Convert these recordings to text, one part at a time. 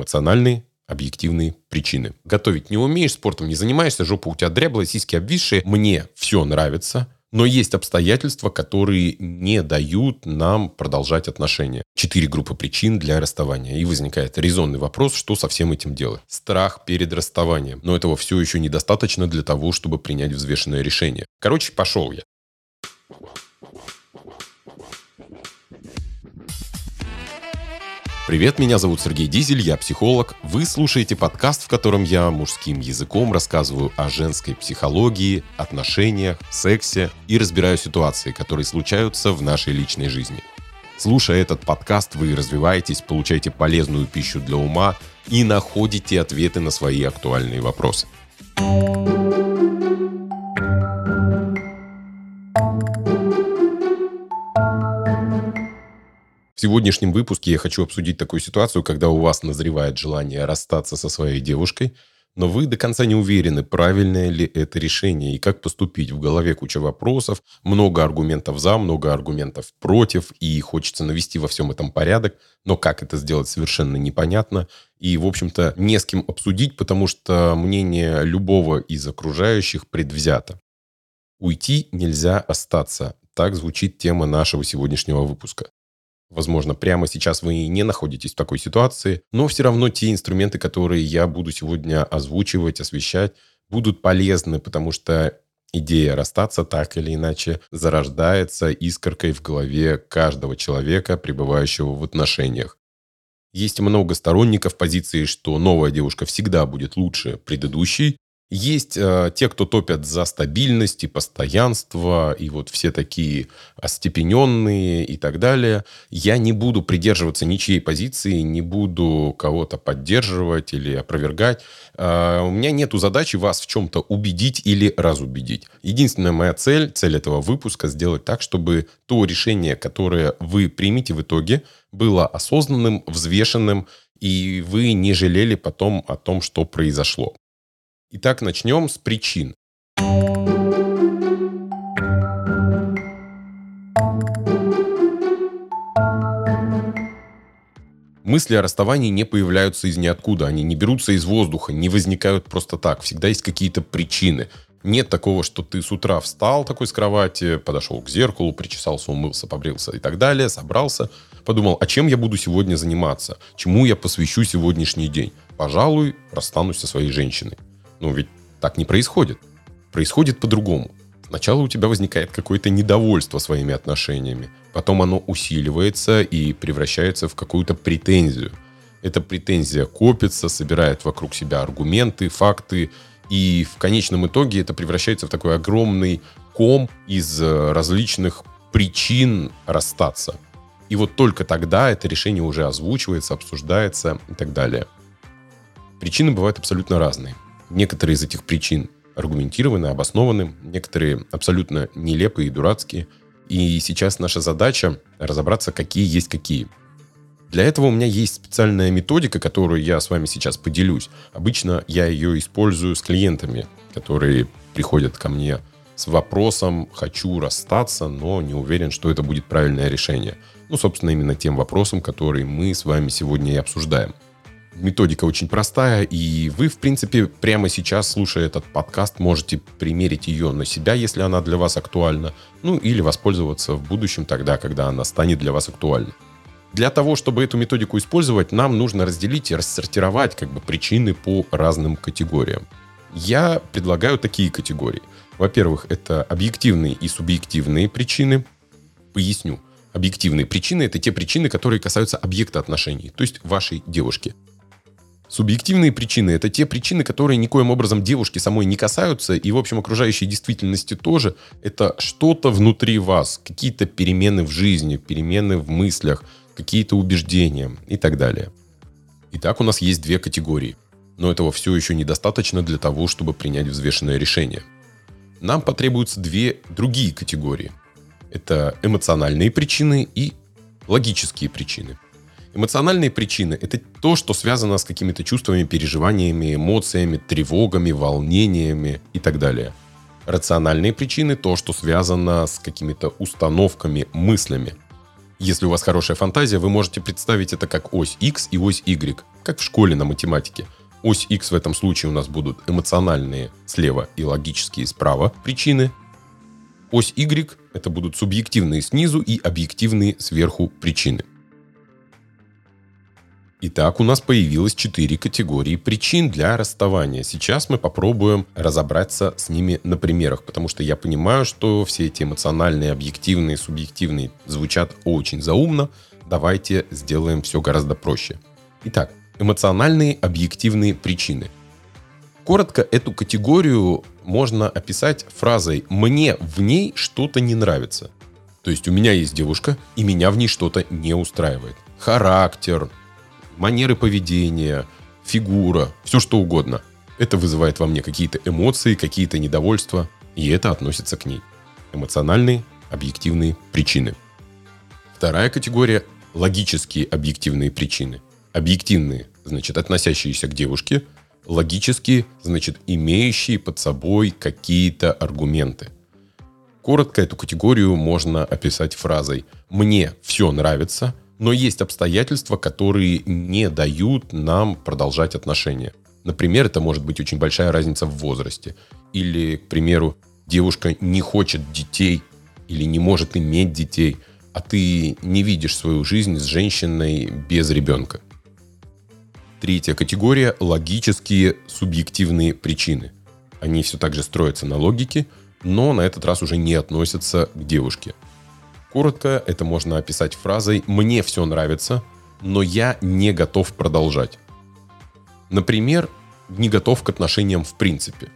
эмоциональные, объективные причины. Готовить не умеешь, спортом не занимаешься, жопа у тебя дряблая, сиськи обвисшие. Мне все нравится, но есть обстоятельства, которые не дают нам продолжать отношения. Четыре группы причин для расставания. И возникает резонный вопрос, что со всем этим делать. Страх перед расставанием. Но этого все еще недостаточно для того, чтобы принять взвешенное решение. Короче, пошел я. Привет, меня зовут Сергей Дизель, я психолог. Вы слушаете подкаст, в котором я мужским языком рассказываю о женской психологии, отношениях, сексе и разбираю ситуации, которые случаются в нашей личной жизни. Слушая этот подкаст, вы развиваетесь, получаете полезную пищу для ума и находите ответы на свои актуальные вопросы. В сегодняшнем выпуске я хочу обсудить такую ситуацию, когда у вас назревает желание расстаться со своей девушкой, но вы до конца не уверены, правильное ли это решение и как поступить. В голове куча вопросов, много аргументов за, много аргументов против, и хочется навести во всем этом порядок, но как это сделать совершенно непонятно. И, в общем-то, не с кем обсудить, потому что мнение любого из окружающих предвзято. Уйти нельзя остаться. Так звучит тема нашего сегодняшнего выпуска. Возможно, прямо сейчас вы не находитесь в такой ситуации, но все равно те инструменты, которые я буду сегодня озвучивать, освещать, будут полезны, потому что идея расстаться так или иначе зарождается искоркой в голове каждого человека, пребывающего в отношениях. Есть много сторонников позиции, что новая девушка всегда будет лучше предыдущей, есть э, те, кто топят за стабильность и постоянство, и вот все такие остепененные и так далее. Я не буду придерживаться ничьей позиции, не буду кого-то поддерживать или опровергать. Э, у меня нету задачи вас в чем-то убедить или разубедить. Единственная моя цель, цель этого выпуска, сделать так, чтобы то решение, которое вы примете в итоге, было осознанным, взвешенным, и вы не жалели потом о том, что произошло. Итак, начнем с причин. Мысли о расставании не появляются из ниоткуда, они не берутся из воздуха, не возникают просто так. Всегда есть какие-то причины. Нет такого, что ты с утра встал такой с кровати, подошел к зеркалу, причесался, умылся, побрился и так далее, собрался, подумал, а чем я буду сегодня заниматься? Чему я посвящу сегодняшний день? Пожалуй, расстанусь со своей женщиной. Ну, ведь так не происходит. Происходит по-другому. Сначала у тебя возникает какое-то недовольство своими отношениями, потом оно усиливается и превращается в какую-то претензию. Эта претензия копится, собирает вокруг себя аргументы, факты, и в конечном итоге это превращается в такой огромный ком из э, различных причин расстаться. И вот только тогда это решение уже озвучивается, обсуждается и так далее. Причины бывают абсолютно разные. Некоторые из этих причин аргументированы, обоснованы, некоторые абсолютно нелепые и дурацкие. И сейчас наша задача разобраться, какие есть какие. Для этого у меня есть специальная методика, которую я с вами сейчас поделюсь. Обычно я ее использую с клиентами, которые приходят ко мне с вопросом «хочу расстаться, но не уверен, что это будет правильное решение». Ну, собственно, именно тем вопросом, который мы с вами сегодня и обсуждаем. Методика очень простая, и вы, в принципе, прямо сейчас, слушая этот подкаст, можете примерить ее на себя, если она для вас актуальна, ну или воспользоваться в будущем тогда, когда она станет для вас актуальной. Для того, чтобы эту методику использовать, нам нужно разделить и рассортировать как бы причины по разным категориям. Я предлагаю такие категории. Во-первых, это объективные и субъективные причины. Поясню. Объективные причины – это те причины, которые касаются объекта отношений, то есть вашей девушки. Субъективные причины – это те причины, которые никоим образом девушки самой не касаются, и, в общем, окружающей действительности тоже. Это что-то внутри вас, какие-то перемены в жизни, перемены в мыслях, какие-то убеждения и так далее. Итак, у нас есть две категории. Но этого все еще недостаточно для того, чтобы принять взвешенное решение. Нам потребуются две другие категории. Это эмоциональные причины и логические причины – Эмоциональные причины – это то, что связано с какими-то чувствами, переживаниями, эмоциями, тревогами, волнениями и так далее. Рациональные причины – то, что связано с какими-то установками, мыслями. Если у вас хорошая фантазия, вы можете представить это как ось X и ось Y, как в школе на математике. Ось X в этом случае у нас будут эмоциональные слева и логические справа причины. Ось Y — это будут субъективные снизу и объективные сверху причины. Итак, у нас появилось четыре категории причин для расставания. Сейчас мы попробуем разобраться с ними на примерах, потому что я понимаю, что все эти эмоциональные, объективные, субъективные звучат очень заумно. Давайте сделаем все гораздо проще. Итак, эмоциональные, объективные причины. Коротко эту категорию можно описать фразой «мне в ней что-то не нравится». То есть у меня есть девушка, и меня в ней что-то не устраивает. Характер, манеры поведения, фигура, все что угодно. Это вызывает во мне какие-то эмоции, какие-то недовольства, и это относится к ней. Эмоциональные, объективные причины. Вторая категория – логические объективные причины. Объективные, значит, относящиеся к девушке, логические, значит, имеющие под собой какие-то аргументы. Коротко эту категорию можно описать фразой «мне все нравится», но есть обстоятельства, которые не дают нам продолжать отношения. Например, это может быть очень большая разница в возрасте. Или, к примеру, девушка не хочет детей или не может иметь детей, а ты не видишь свою жизнь с женщиной без ребенка. Третья категория – логические субъективные причины. Они все так же строятся на логике, но на этот раз уже не относятся к девушке – Коротко это можно описать фразой «мне все нравится, но я не готов продолжать». Например, не готов к отношениям в принципе.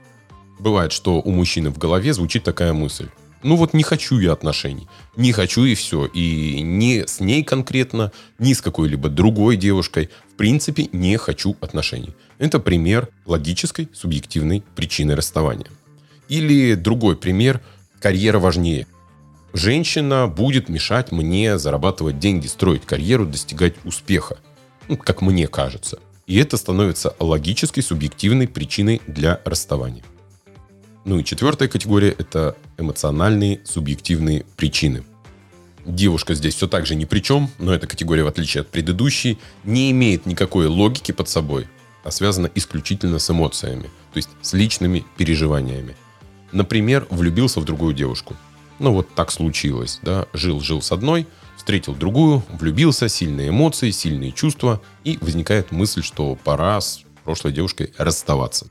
Бывает, что у мужчины в голове звучит такая мысль. Ну вот не хочу я отношений. Не хочу и все. И не с ней конкретно, ни с какой-либо другой девушкой. В принципе, не хочу отношений. Это пример логической, субъективной причины расставания. Или другой пример – карьера важнее женщина будет мешать мне зарабатывать деньги, строить карьеру, достигать успеха. Ну, как мне кажется. И это становится логической, субъективной причиной для расставания. Ну и четвертая категория – это эмоциональные, субъективные причины. Девушка здесь все так же ни при чем, но эта категория, в отличие от предыдущей, не имеет никакой логики под собой, а связана исключительно с эмоциями, то есть с личными переживаниями. Например, влюбился в другую девушку – ну вот так случилось, да, жил-жил с одной, встретил другую, влюбился, сильные эмоции, сильные чувства, и возникает мысль, что пора с прошлой девушкой расставаться.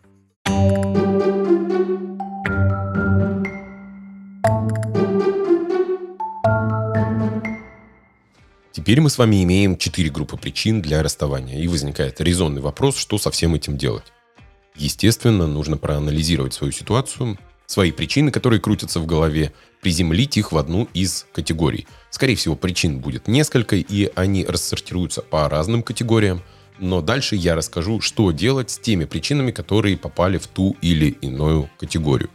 Теперь мы с вами имеем четыре группы причин для расставания, и возникает резонный вопрос, что со всем этим делать. Естественно, нужно проанализировать свою ситуацию, свои причины, которые крутятся в голове, приземлить их в одну из категорий. Скорее всего, причин будет несколько, и они рассортируются по разным категориям. Но дальше я расскажу, что делать с теми причинами, которые попали в ту или иную категорию.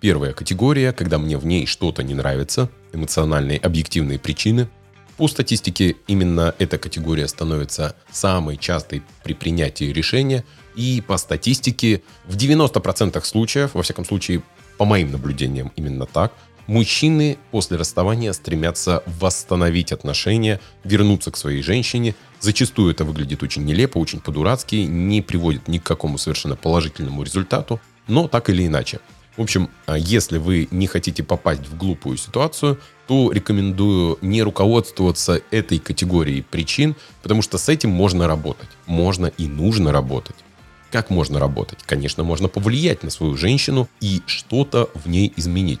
Первая категория, когда мне в ней что-то не нравится, эмоциональные объективные причины. По статистике именно эта категория становится самой частой при принятии решения. И по статистике в 90% случаев, во всяком случае по моим наблюдениям именно так, мужчины после расставания стремятся восстановить отношения, вернуться к своей женщине. Зачастую это выглядит очень нелепо, очень по-дурацки, не приводит ни к какому совершенно положительному результату, но так или иначе. В общем, а если вы не хотите попасть в глупую ситуацию, то рекомендую не руководствоваться этой категорией причин, потому что с этим можно работать. Можно и нужно работать. Как можно работать? Конечно, можно повлиять на свою женщину и что-то в ней изменить.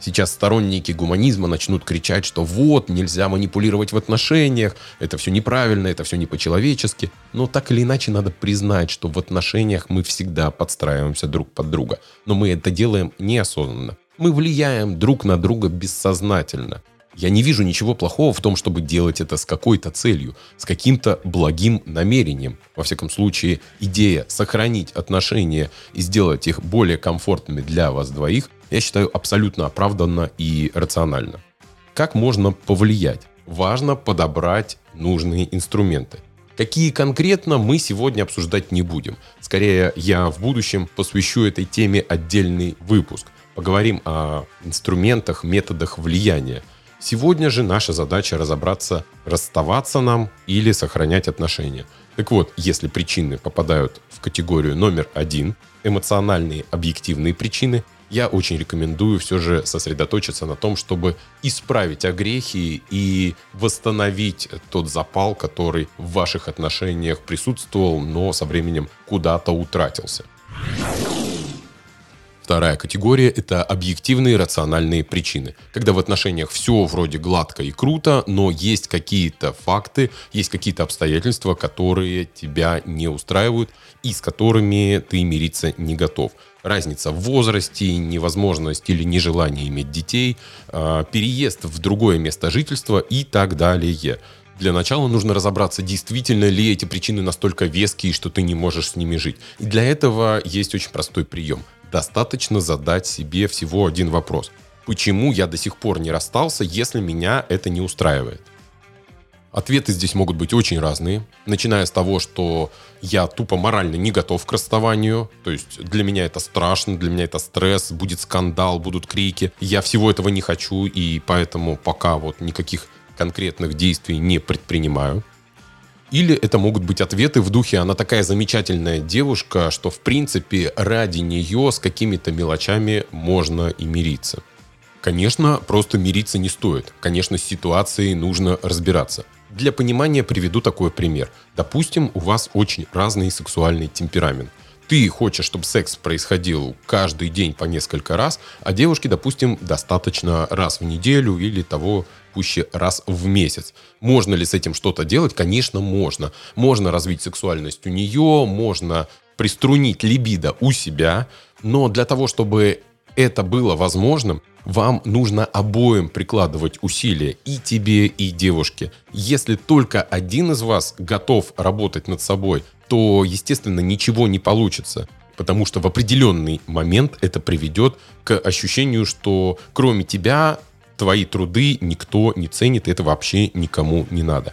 Сейчас сторонники гуманизма начнут кричать, что вот, нельзя манипулировать в отношениях, это все неправильно, это все не по-человечески. Но так или иначе надо признать, что в отношениях мы всегда подстраиваемся друг под друга. Но мы это делаем неосознанно. Мы влияем друг на друга бессознательно. Я не вижу ничего плохого в том, чтобы делать это с какой-то целью, с каким-то благим намерением. Во всяком случае, идея сохранить отношения и сделать их более комфортными для вас двоих, я считаю абсолютно оправданно и рационально. Как можно повлиять? Важно подобрать нужные инструменты. Какие конкретно мы сегодня обсуждать не будем. Скорее, я в будущем посвящу этой теме отдельный выпуск. Поговорим о инструментах, методах влияния. Сегодня же наша задача разобраться, расставаться нам или сохранять отношения. Так вот, если причины попадают в категорию номер один, эмоциональные объективные причины, я очень рекомендую все же сосредоточиться на том, чтобы исправить огрехи и восстановить тот запал, который в ваших отношениях присутствовал, но со временем куда-то утратился. Вторая категория – это объективные рациональные причины. Когда в отношениях все вроде гладко и круто, но есть какие-то факты, есть какие-то обстоятельства, которые тебя не устраивают и с которыми ты мириться не готов. Разница в возрасте, невозможность или нежелание иметь детей, а, переезд в другое место жительства и так далее. Для начала нужно разобраться, действительно ли эти причины настолько веские, что ты не можешь с ними жить. И для этого есть очень простой прием – достаточно задать себе всего один вопрос. Почему я до сих пор не расстался, если меня это не устраивает? Ответы здесь могут быть очень разные, начиная с того, что я тупо морально не готов к расставанию, то есть для меня это страшно, для меня это стресс, будет скандал, будут крики, я всего этого не хочу, и поэтому пока вот никаких конкретных действий не предпринимаю. Или это могут быть ответы в духе «она такая замечательная девушка, что в принципе ради нее с какими-то мелочами можно и мириться». Конечно, просто мириться не стоит. Конечно, с ситуацией нужно разбираться. Для понимания приведу такой пример. Допустим, у вас очень разный сексуальный темперамент. Ты хочешь, чтобы секс происходил каждый день по несколько раз, а девушке, допустим, достаточно раз в неделю или того пуще раз в месяц. Можно ли с этим что-то делать? Конечно, можно. Можно развить сексуальность у нее, можно приструнить либидо у себя, но для того, чтобы это было возможным, вам нужно обоим прикладывать усилия, и тебе, и девушке. Если только один из вас готов работать над собой, то, естественно, ничего не получится. Потому что в определенный момент это приведет к ощущению, что кроме тебя твои труды никто не ценит, это вообще никому не надо.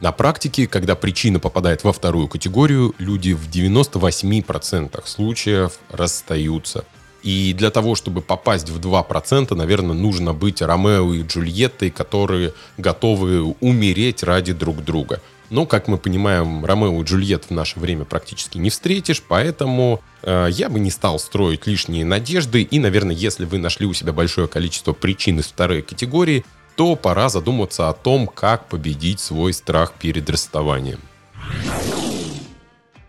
На практике, когда причина попадает во вторую категорию, люди в 98% случаев расстаются. И для того, чтобы попасть в 2%, наверное, нужно быть Ромео и Джульеттой, которые готовы умереть ради друг друга. Но, как мы понимаем, Ромео и Джульет в наше время практически не встретишь, поэтому э, я бы не стал строить лишние надежды. И, наверное, если вы нашли у себя большое количество причин из второй категории, то пора задуматься о том, как победить свой страх перед расставанием.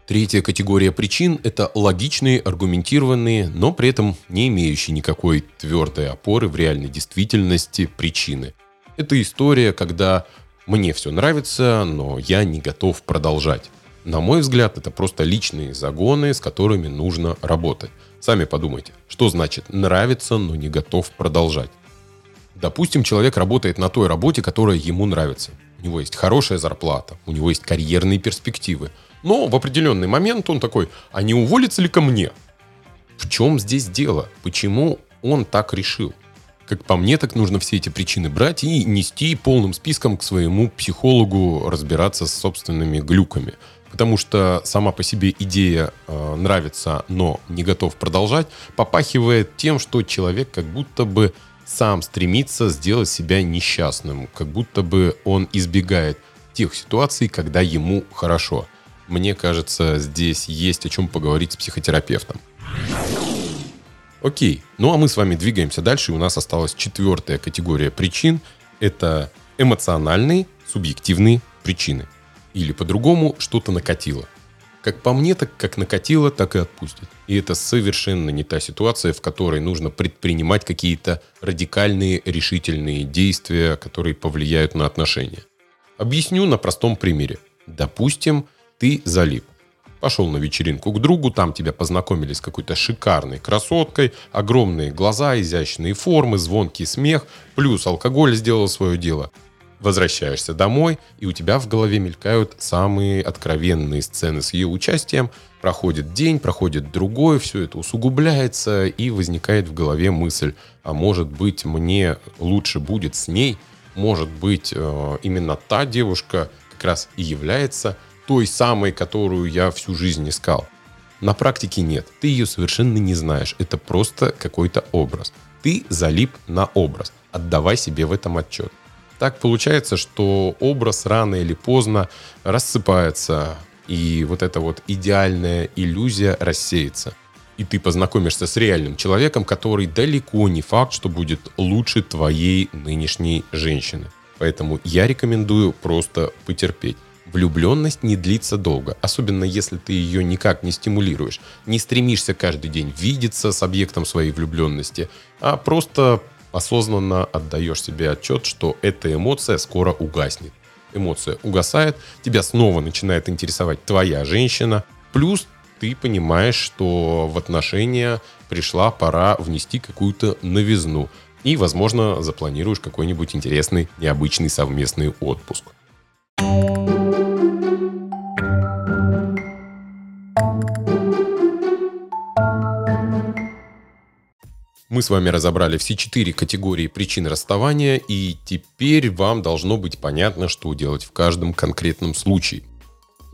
Третья категория причин – это логичные, аргументированные, но при этом не имеющие никакой твердой опоры в реальной действительности причины. Это история, когда мне все нравится, но я не готов продолжать. На мой взгляд, это просто личные загоны, с которыми нужно работать. Сами подумайте, что значит «нравится, но не готов продолжать». Допустим, человек работает на той работе, которая ему нравится. У него есть хорошая зарплата, у него есть карьерные перспективы – но в определенный момент он такой, а не уволится ли ко мне? В чем здесь дело? Почему он так решил? Как по мне, так нужно все эти причины брать и нести полным списком к своему психологу разбираться с собственными глюками. Потому что сама по себе идея э, нравится, но не готов продолжать, попахивает тем, что человек как будто бы сам стремится сделать себя несчастным, как будто бы он избегает тех ситуаций, когда ему хорошо мне кажется, здесь есть о чем поговорить с психотерапевтом. Окей, ну а мы с вами двигаемся дальше. У нас осталась четвертая категория причин. Это эмоциональные, субъективные причины. Или по-другому, что-то накатило. Как по мне, так как накатило, так и отпустит. И это совершенно не та ситуация, в которой нужно предпринимать какие-то радикальные, решительные действия, которые повлияют на отношения. Объясню на простом примере. Допустим, ты залип. Пошел на вечеринку к другу, там тебя познакомили с какой-то шикарной красоткой, огромные глаза, изящные формы, звонкий смех, плюс алкоголь сделал свое дело. Возвращаешься домой, и у тебя в голове мелькают самые откровенные сцены с ее участием. Проходит день, проходит другой, все это усугубляется, и возникает в голове мысль, а может быть мне лучше будет с ней, может быть э, именно та девушка как раз и является той самой, которую я всю жизнь искал. На практике нет. Ты ее совершенно не знаешь. Это просто какой-то образ. ты залип на образ. Отдавай себе в этом отчет. Так получается, что образ рано или поздно рассыпается, и вот эта вот идеальная иллюзия рассеется. И ты познакомишься с реальным человеком, который далеко не факт, что будет лучше твоей нынешней женщины. Поэтому я рекомендую просто потерпеть. Влюбленность не длится долго, особенно если ты ее никак не стимулируешь, не стремишься каждый день видеться с объектом своей влюбленности, а просто осознанно отдаешь себе отчет, что эта эмоция скоро угаснет. Эмоция угасает, тебя снова начинает интересовать твоя женщина, плюс ты понимаешь, что в отношения пришла пора внести какую-то новизну, и, возможно, запланируешь какой-нибудь интересный, необычный совместный отпуск. Мы с вами разобрали все четыре категории причин расставания, и теперь вам должно быть понятно, что делать в каждом конкретном случае.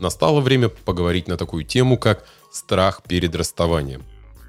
Настало время поговорить на такую тему, как страх перед расставанием.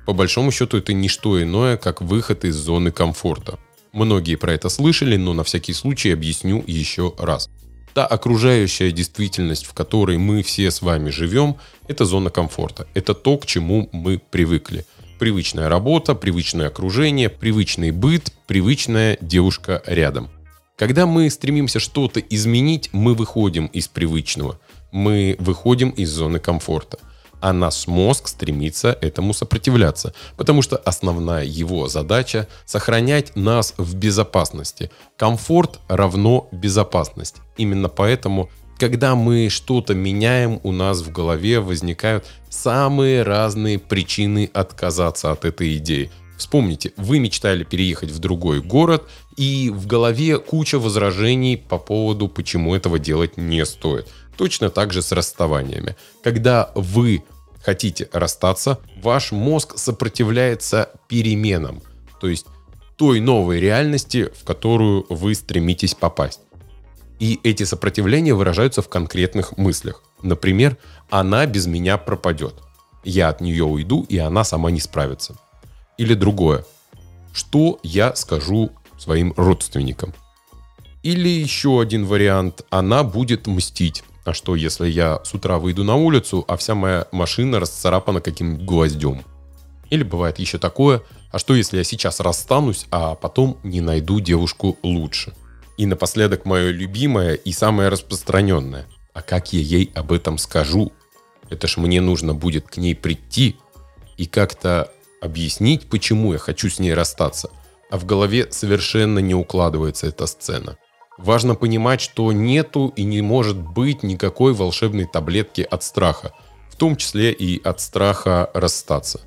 По большому счету это не что иное, как выход из зоны комфорта. Многие про это слышали, но на всякий случай объясню еще раз. Та окружающая действительность, в которой мы все с вами живем, это зона комфорта. Это то, к чему мы привыкли – Привычная работа, привычное окружение, привычный быт, привычная девушка рядом. Когда мы стремимся что-то изменить, мы выходим из привычного. Мы выходим из зоны комфорта. А наш мозг стремится этому сопротивляться, потому что основная его задача – сохранять нас в безопасности. Комфорт равно безопасность. Именно поэтому когда мы что-то меняем, у нас в голове возникают самые разные причины отказаться от этой идеи. Вспомните, вы мечтали переехать в другой город, и в голове куча возражений по поводу, почему этого делать не стоит. Точно так же с расставаниями. Когда вы хотите расстаться, ваш мозг сопротивляется переменам, то есть той новой реальности, в которую вы стремитесь попасть. И эти сопротивления выражаются в конкретных мыслях. Например, она без меня пропадет. Я от нее уйду, и она сама не справится. Или другое. Что я скажу своим родственникам? Или еще один вариант. Она будет мстить. А что, если я с утра выйду на улицу, а вся моя машина расцарапана каким-нибудь гвоздем? Или бывает еще такое, а что, если я сейчас расстанусь, а потом не найду девушку лучше? И напоследок мое любимое и самое распространенное. А как я ей об этом скажу? Это ж мне нужно будет к ней прийти и как-то объяснить, почему я хочу с ней расстаться. А в голове совершенно не укладывается эта сцена. Важно понимать, что нету и не может быть никакой волшебной таблетки от страха, в том числе и от страха расстаться.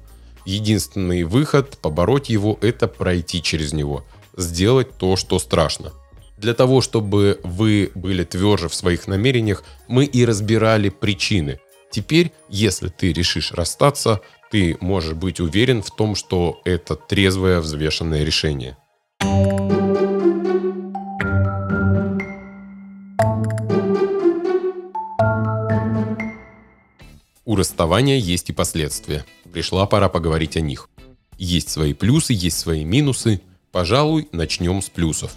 Единственный выход побороть его – это пройти через него, сделать то, что страшно – для того, чтобы вы были тверже в своих намерениях, мы и разбирали причины. Теперь, если ты решишь расстаться, ты можешь быть уверен в том, что это трезвое, взвешенное решение. У расставания есть и последствия. Пришла пора поговорить о них. Есть свои плюсы, есть свои минусы. Пожалуй, начнем с плюсов.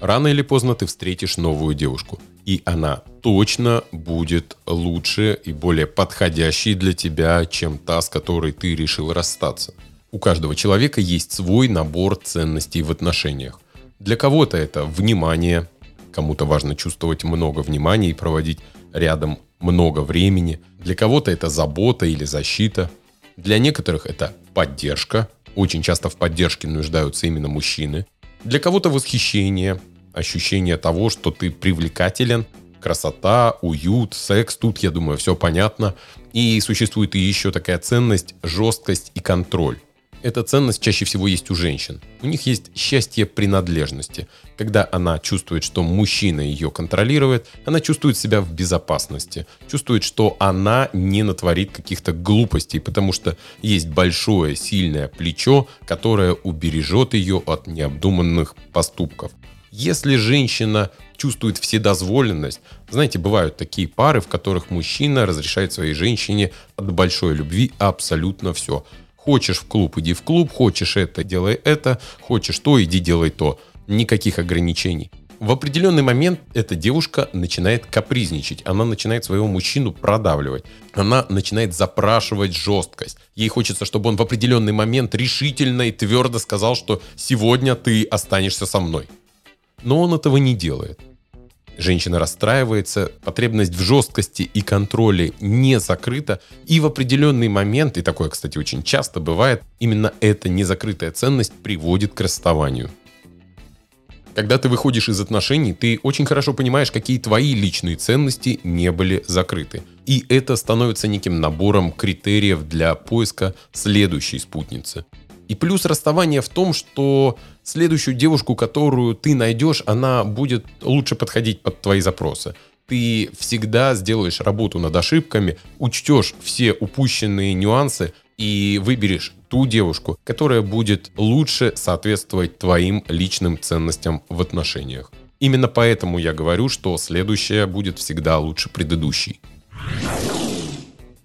Рано или поздно ты встретишь новую девушку. И она точно будет лучше и более подходящей для тебя, чем та, с которой ты решил расстаться. У каждого человека есть свой набор ценностей в отношениях. Для кого-то это внимание, кому-то важно чувствовать много внимания и проводить рядом много времени. Для кого-то это забота или защита. Для некоторых это поддержка. Очень часто в поддержке нуждаются именно мужчины. Для кого-то восхищение, ощущение того, что ты привлекателен, красота, уют, секс, тут, я думаю, все понятно. И существует и еще такая ценность, жесткость и контроль. Эта ценность чаще всего есть у женщин. У них есть счастье принадлежности. Когда она чувствует, что мужчина ее контролирует, она чувствует себя в безопасности. Чувствует, что она не натворит каких-то глупостей, потому что есть большое, сильное плечо, которое убережет ее от необдуманных поступков. Если женщина чувствует вседозволенность, знаете, бывают такие пары, в которых мужчина разрешает своей женщине от большой любви абсолютно все. Хочешь в клуб, иди в клуб, хочешь это, делай это, хочешь то, иди делай то. Никаких ограничений. В определенный момент эта девушка начинает капризничать, она начинает своего мужчину продавливать, она начинает запрашивать жесткость. Ей хочется, чтобы он в определенный момент решительно и твердо сказал, что сегодня ты останешься со мной. Но он этого не делает. Женщина расстраивается, потребность в жесткости и контроле не закрыта, и в определенный момент, и такое, кстати, очень часто бывает, именно эта незакрытая ценность приводит к расставанию. Когда ты выходишь из отношений, ты очень хорошо понимаешь, какие твои личные ценности не были закрыты. И это становится неким набором критериев для поиска следующей спутницы. И плюс расставание в том, что следующую девушку, которую ты найдешь, она будет лучше подходить под твои запросы. Ты всегда сделаешь работу над ошибками, учтешь все упущенные нюансы и выберешь ту девушку, которая будет лучше соответствовать твоим личным ценностям в отношениях. Именно поэтому я говорю, что следующая будет всегда лучше предыдущей.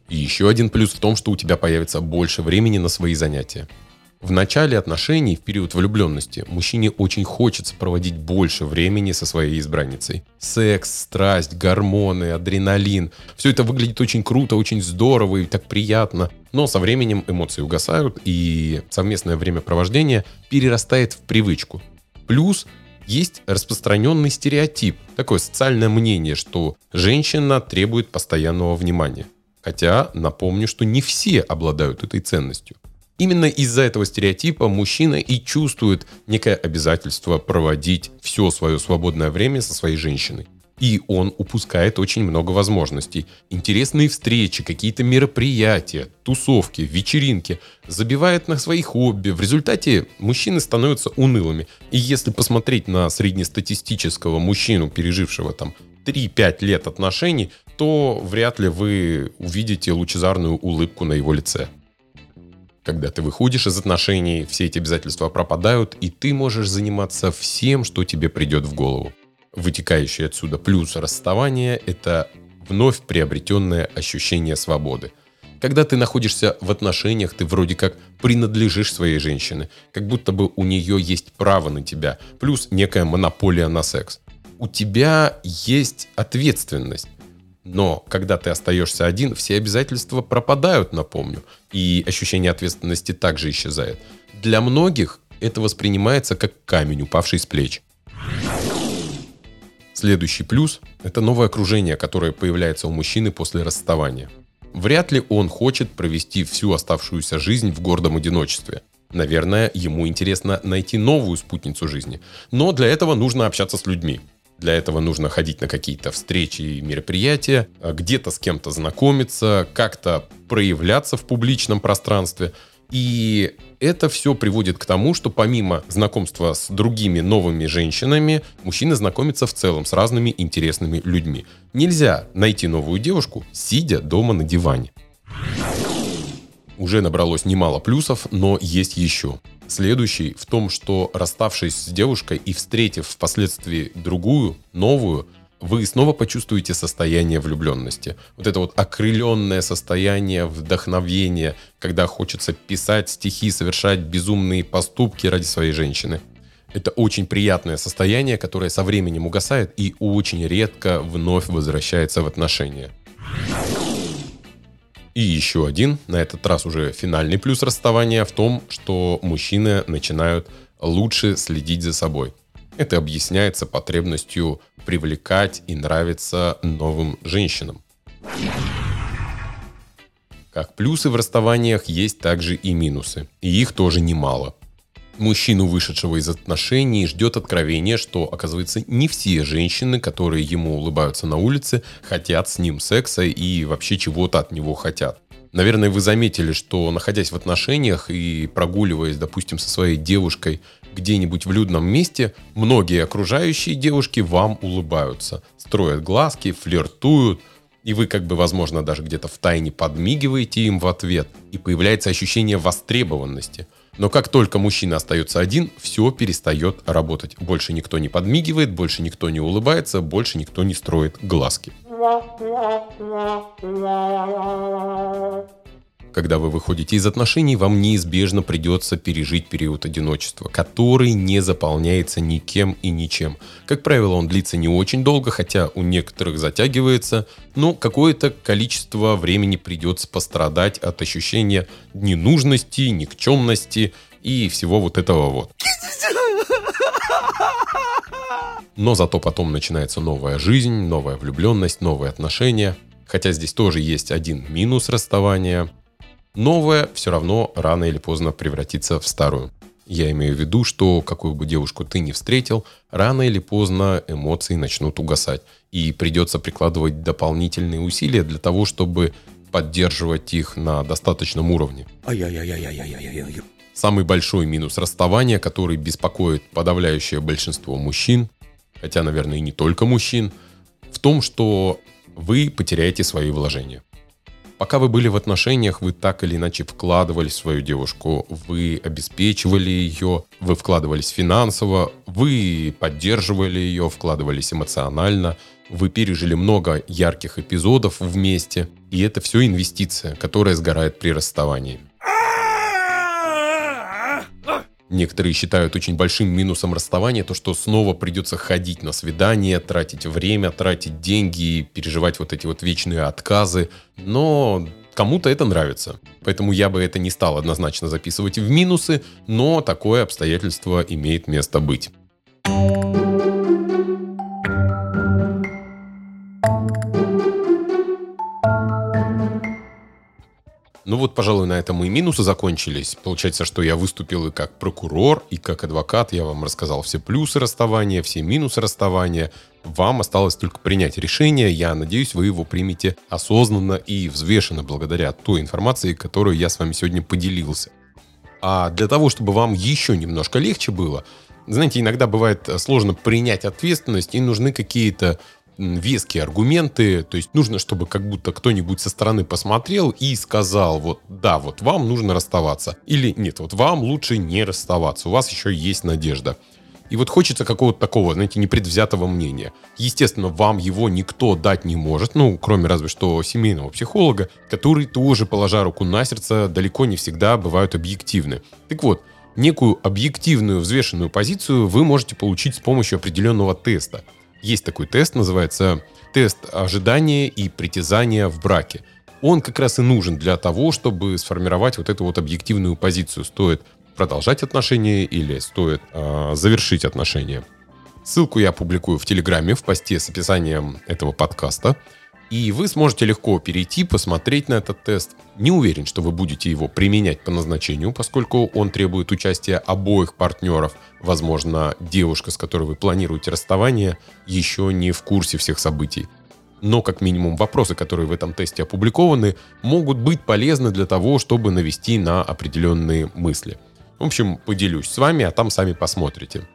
И еще один плюс в том, что у тебя появится больше времени на свои занятия. В начале отношений, в период влюбленности, мужчине очень хочется проводить больше времени со своей избранницей. Секс, страсть, гормоны, адреналин. Все это выглядит очень круто, очень здорово и так приятно. Но со временем эмоции угасают, и совместное времяпровождение перерастает в привычку. Плюс есть распространенный стереотип, такое социальное мнение, что женщина требует постоянного внимания. Хотя напомню, что не все обладают этой ценностью. Именно из-за этого стереотипа мужчина и чувствует некое обязательство проводить все свое свободное время со своей женщиной. И он упускает очень много возможностей. Интересные встречи, какие-то мероприятия, тусовки, вечеринки. Забивает на свои хобби. В результате мужчины становятся унылыми. И если посмотреть на среднестатистического мужчину, пережившего там 3-5 лет отношений, то вряд ли вы увидите лучезарную улыбку на его лице. Когда ты выходишь из отношений, все эти обязательства пропадают, и ты можешь заниматься всем, что тебе придет в голову. Вытекающий отсюда плюс расставания – это вновь приобретенное ощущение свободы. Когда ты находишься в отношениях, ты вроде как принадлежишь своей женщине, как будто бы у нее есть право на тебя, плюс некая монополия на секс. У тебя есть ответственность. Но когда ты остаешься один, все обязательства пропадают, напомню, и ощущение ответственности также исчезает. Для многих это воспринимается как камень, упавший с плеч. Следующий плюс – это новое окружение, которое появляется у мужчины после расставания. Вряд ли он хочет провести всю оставшуюся жизнь в гордом одиночестве. Наверное, ему интересно найти новую спутницу жизни. Но для этого нужно общаться с людьми. Для этого нужно ходить на какие-то встречи и мероприятия, а где-то с кем-то знакомиться, как-то проявляться в публичном пространстве. И это все приводит к тому, что помимо знакомства с другими новыми женщинами, мужчина знакомится в целом с разными интересными людьми. Нельзя найти новую девушку, сидя дома на диване. Уже набралось немало плюсов, но есть еще. Следующий в том, что расставшись с девушкой и встретив впоследствии другую, новую, вы снова почувствуете состояние влюбленности. Вот это вот окрыленное состояние вдохновения, когда хочется писать стихи, совершать безумные поступки ради своей женщины. Это очень приятное состояние, которое со временем угасает и очень редко вновь возвращается в отношения. И еще один, на этот раз уже финальный плюс расставания в том, что мужчины начинают лучше следить за собой. Это объясняется потребностью привлекать и нравиться новым женщинам. Как плюсы в расставаниях есть также и минусы. И их тоже немало мужчину, вышедшего из отношений, ждет откровение, что, оказывается, не все женщины, которые ему улыбаются на улице, хотят с ним секса и вообще чего-то от него хотят. Наверное, вы заметили, что находясь в отношениях и прогуливаясь, допустим, со своей девушкой где-нибудь в людном месте, многие окружающие девушки вам улыбаются, строят глазки, флиртуют, и вы как бы, возможно, даже где-то в тайне подмигиваете им в ответ, и появляется ощущение востребованности – но как только мужчина остается один, все перестает работать. Больше никто не подмигивает, больше никто не улыбается, больше никто не строит глазки. Когда вы выходите из отношений, вам неизбежно придется пережить период одиночества, который не заполняется никем и ничем. Как правило, он длится не очень долго, хотя у некоторых затягивается, но какое-то количество времени придется пострадать от ощущения ненужности, никчемности и всего вот этого вот. Но зато потом начинается новая жизнь, новая влюбленность, новые отношения. Хотя здесь тоже есть один минус расставания новое все равно рано или поздно превратится в старую. Я имею в виду, что какую бы девушку ты ни встретил, рано или поздно эмоции начнут угасать. И придется прикладывать дополнительные усилия для того, чтобы поддерживать их на достаточном уровне. Самый большой минус расставания, который беспокоит подавляющее большинство мужчин, хотя, наверное, и не только мужчин, в том, что вы потеряете свои вложения. Пока вы были в отношениях, вы так или иначе вкладывались в свою девушку, вы обеспечивали ее, вы вкладывались финансово, вы поддерживали ее, вкладывались эмоционально, вы пережили много ярких эпизодов вместе, и это все инвестиция, которая сгорает при расставании. Некоторые считают очень большим минусом расставания то, что снова придется ходить на свидание, тратить время, тратить деньги, переживать вот эти вот вечные отказы. Но кому-то это нравится. Поэтому я бы это не стал однозначно записывать в минусы, но такое обстоятельство имеет место быть. Ну вот, пожалуй, на этом и минусы закончились. Получается, что я выступил и как прокурор, и как адвокат. Я вам рассказал все плюсы расставания, все минусы расставания. Вам осталось только принять решение. Я надеюсь, вы его примете осознанно и взвешенно благодаря той информации, которую я с вами сегодня поделился. А для того, чтобы вам еще немножко легче было, знаете, иногда бывает сложно принять ответственность, и нужны какие-то веские аргументы, то есть нужно, чтобы как будто кто-нибудь со стороны посмотрел и сказал, вот, да, вот вам нужно расставаться. Или нет, вот вам лучше не расставаться, у вас еще есть надежда. И вот хочется какого-то такого, знаете, непредвзятого мнения. Естественно, вам его никто дать не может, ну, кроме разве что семейного психолога, который тоже, положа руку на сердце, далеко не всегда бывают объективны. Так вот, некую объективную взвешенную позицию вы можете получить с помощью определенного теста – есть такой тест, называется тест ожидания и притязания в браке. Он как раз и нужен для того, чтобы сформировать вот эту вот объективную позицию. Стоит продолжать отношения или стоит э, завершить отношения. Ссылку я публикую в Телеграме в посте с описанием этого подкаста. И вы сможете легко перейти, посмотреть на этот тест. Не уверен, что вы будете его применять по назначению, поскольку он требует участия обоих партнеров. Возможно, девушка, с которой вы планируете расставание, еще не в курсе всех событий. Но, как минимум, вопросы, которые в этом тесте опубликованы, могут быть полезны для того, чтобы навести на определенные мысли. В общем, поделюсь с вами, а там сами посмотрите.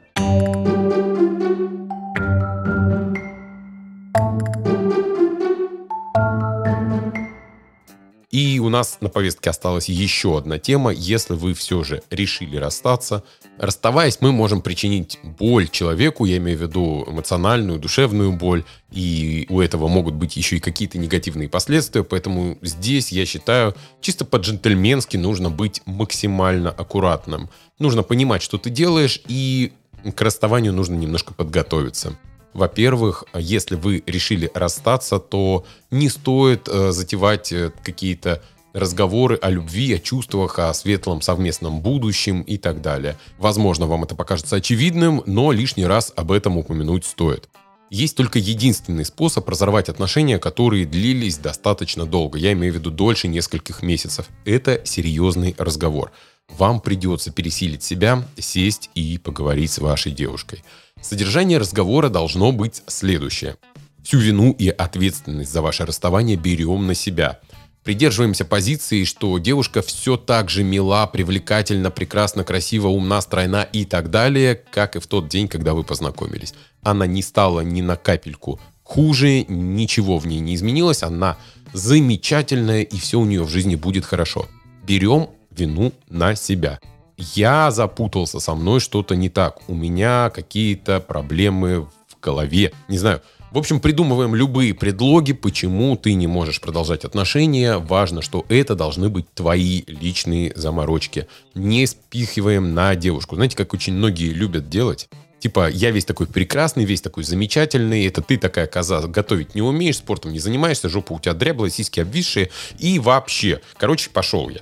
У нас на повестке осталась еще одна тема. Если вы все же решили расстаться, расставаясь, мы можем причинить боль человеку, я имею в виду эмоциональную, душевную боль, и у этого могут быть еще и какие-то негативные последствия, поэтому здесь, я считаю, чисто по-джентльменски нужно быть максимально аккуратным. Нужно понимать, что ты делаешь, и к расставанию нужно немножко подготовиться. Во-первых, если вы решили расстаться, то не стоит э, затевать э, какие-то разговоры о любви, о чувствах, о светлом совместном будущем и так далее. Возможно, вам это покажется очевидным, но лишний раз об этом упомянуть стоит. Есть только единственный способ разорвать отношения, которые длились достаточно долго. Я имею в виду дольше нескольких месяцев. Это серьезный разговор. Вам придется пересилить себя, сесть и поговорить с вашей девушкой. Содержание разговора должно быть следующее. Всю вину и ответственность за ваше расставание берем на себя. Придерживаемся позиции, что девушка все так же мила, привлекательна, прекрасна, красива, умна, стройна и так далее, как и в тот день, когда вы познакомились. Она не стала ни на капельку хуже, ничего в ней не изменилось, она замечательная и все у нее в жизни будет хорошо. Берем вину на себя я запутался, со мной что-то не так, у меня какие-то проблемы в голове, не знаю, В общем, придумываем любые предлоги, почему ты не можешь продолжать отношения. Важно, что это должны быть твои личные заморочки. Не спихиваем на девушку. Знаете, как очень многие любят делать? Типа, я весь такой прекрасный, весь такой замечательный, это ты такая коза, готовить не умеешь, спортом не занимаешься, жопа у тебя дряблая, сиськи обвисшие, и вообще, короче, пошел я.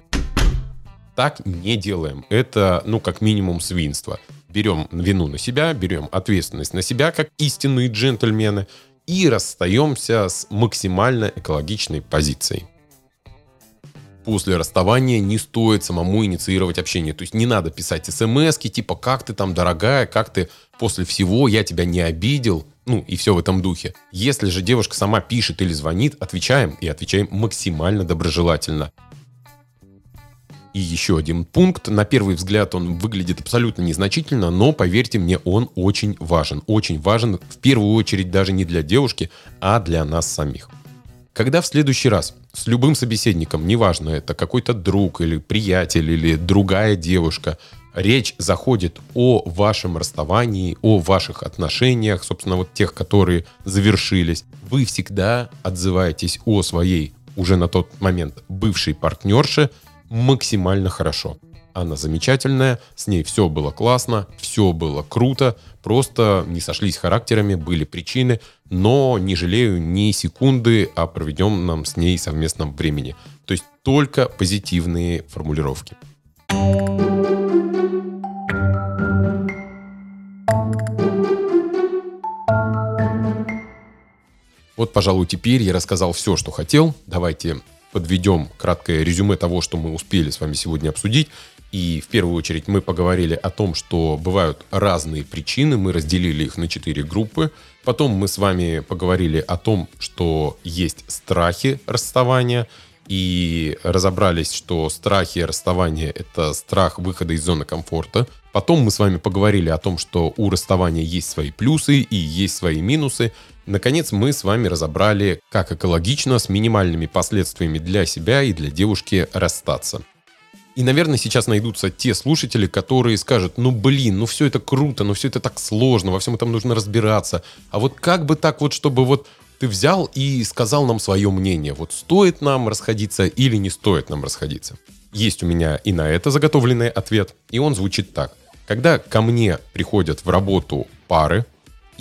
Так не делаем. Это, ну, как минимум, свинство. Берем вину на себя, берем ответственность на себя, как истинные джентльмены, и расстаемся с максимально экологичной позицией после расставания не стоит самому инициировать общение. То есть не надо писать смс типа «как ты там, дорогая, как ты после всего, я тебя не обидел», ну и все в этом духе. Если же девушка сама пишет или звонит, отвечаем и отвечаем максимально доброжелательно. И еще один пункт. На первый взгляд он выглядит абсолютно незначительно, но, поверьте мне, он очень важен. Очень важен в первую очередь даже не для девушки, а для нас самих. Когда в следующий раз с любым собеседником, неважно, это какой-то друг или приятель или другая девушка, речь заходит о вашем расставании, о ваших отношениях, собственно, вот тех, которые завершились, вы всегда отзываетесь о своей уже на тот момент бывшей партнерше максимально хорошо. Она замечательная, с ней все было классно, все было круто, просто не сошлись характерами, были причины, но не жалею ни секунды о проведенном с ней совместном времени. То есть только позитивные формулировки. Вот, пожалуй, теперь я рассказал все, что хотел. Давайте подведем краткое резюме того, что мы успели с вами сегодня обсудить. И в первую очередь мы поговорили о том, что бывают разные причины, мы разделили их на четыре группы. Потом мы с вами поговорили о том, что есть страхи расставания, и разобрались, что страхи расставания — это страх выхода из зоны комфорта. Потом мы с вами поговорили о том, что у расставания есть свои плюсы и есть свои минусы. Наконец, мы с вами разобрали, как экологично с минимальными последствиями для себя и для девушки расстаться. И, наверное, сейчас найдутся те слушатели, которые скажут, ну, блин, ну, все это круто, ну, все это так сложно, во всем этом нужно разбираться. А вот как бы так вот, чтобы вот ты взял и сказал нам свое мнение, вот стоит нам расходиться или не стоит нам расходиться. Есть у меня и на это заготовленный ответ, и он звучит так. Когда ко мне приходят в работу пары,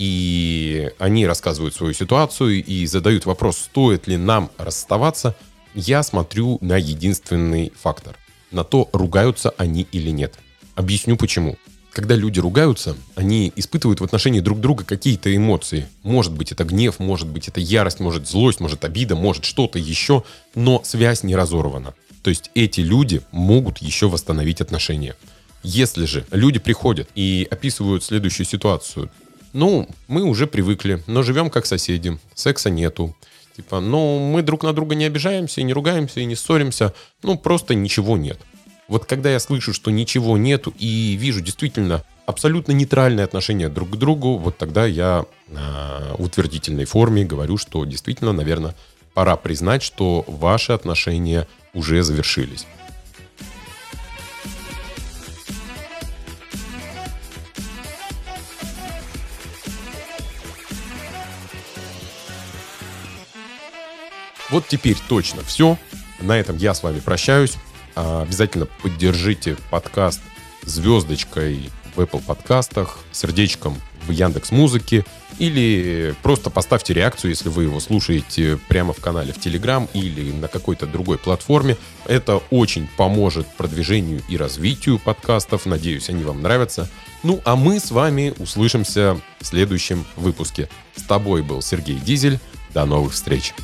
и они рассказывают свою ситуацию и задают вопрос, стоит ли нам расставаться, я смотрю на единственный фактор – на то, ругаются они или нет. Объясню почему. Когда люди ругаются, они испытывают в отношении друг друга какие-то эмоции. Может быть, это гнев, может быть, это ярость, может, злость, может, обида, может, что-то еще, но связь не разорвана. То есть эти люди могут еще восстановить отношения. Если же люди приходят и описывают следующую ситуацию, ну, мы уже привыкли, но живем как соседи, секса нету, Типа, ну, мы друг на друга не обижаемся, не ругаемся, и не ссоримся. Ну, просто ничего нет. Вот когда я слышу, что ничего нету, и вижу действительно абсолютно нейтральное отношение друг к другу, вот тогда я в утвердительной форме говорю, что действительно, наверное, пора признать, что ваши отношения уже завершились. Вот теперь точно все. На этом я с вами прощаюсь. А, обязательно поддержите подкаст звездочкой в Apple подкастах, сердечком в Яндекс Музыке или просто поставьте реакцию, если вы его слушаете прямо в канале в Telegram или на какой-то другой платформе. Это очень поможет продвижению и развитию подкастов. Надеюсь, они вам нравятся. Ну, а мы с вами услышимся в следующем выпуске. С тобой был Сергей Дизель. До новых встреч!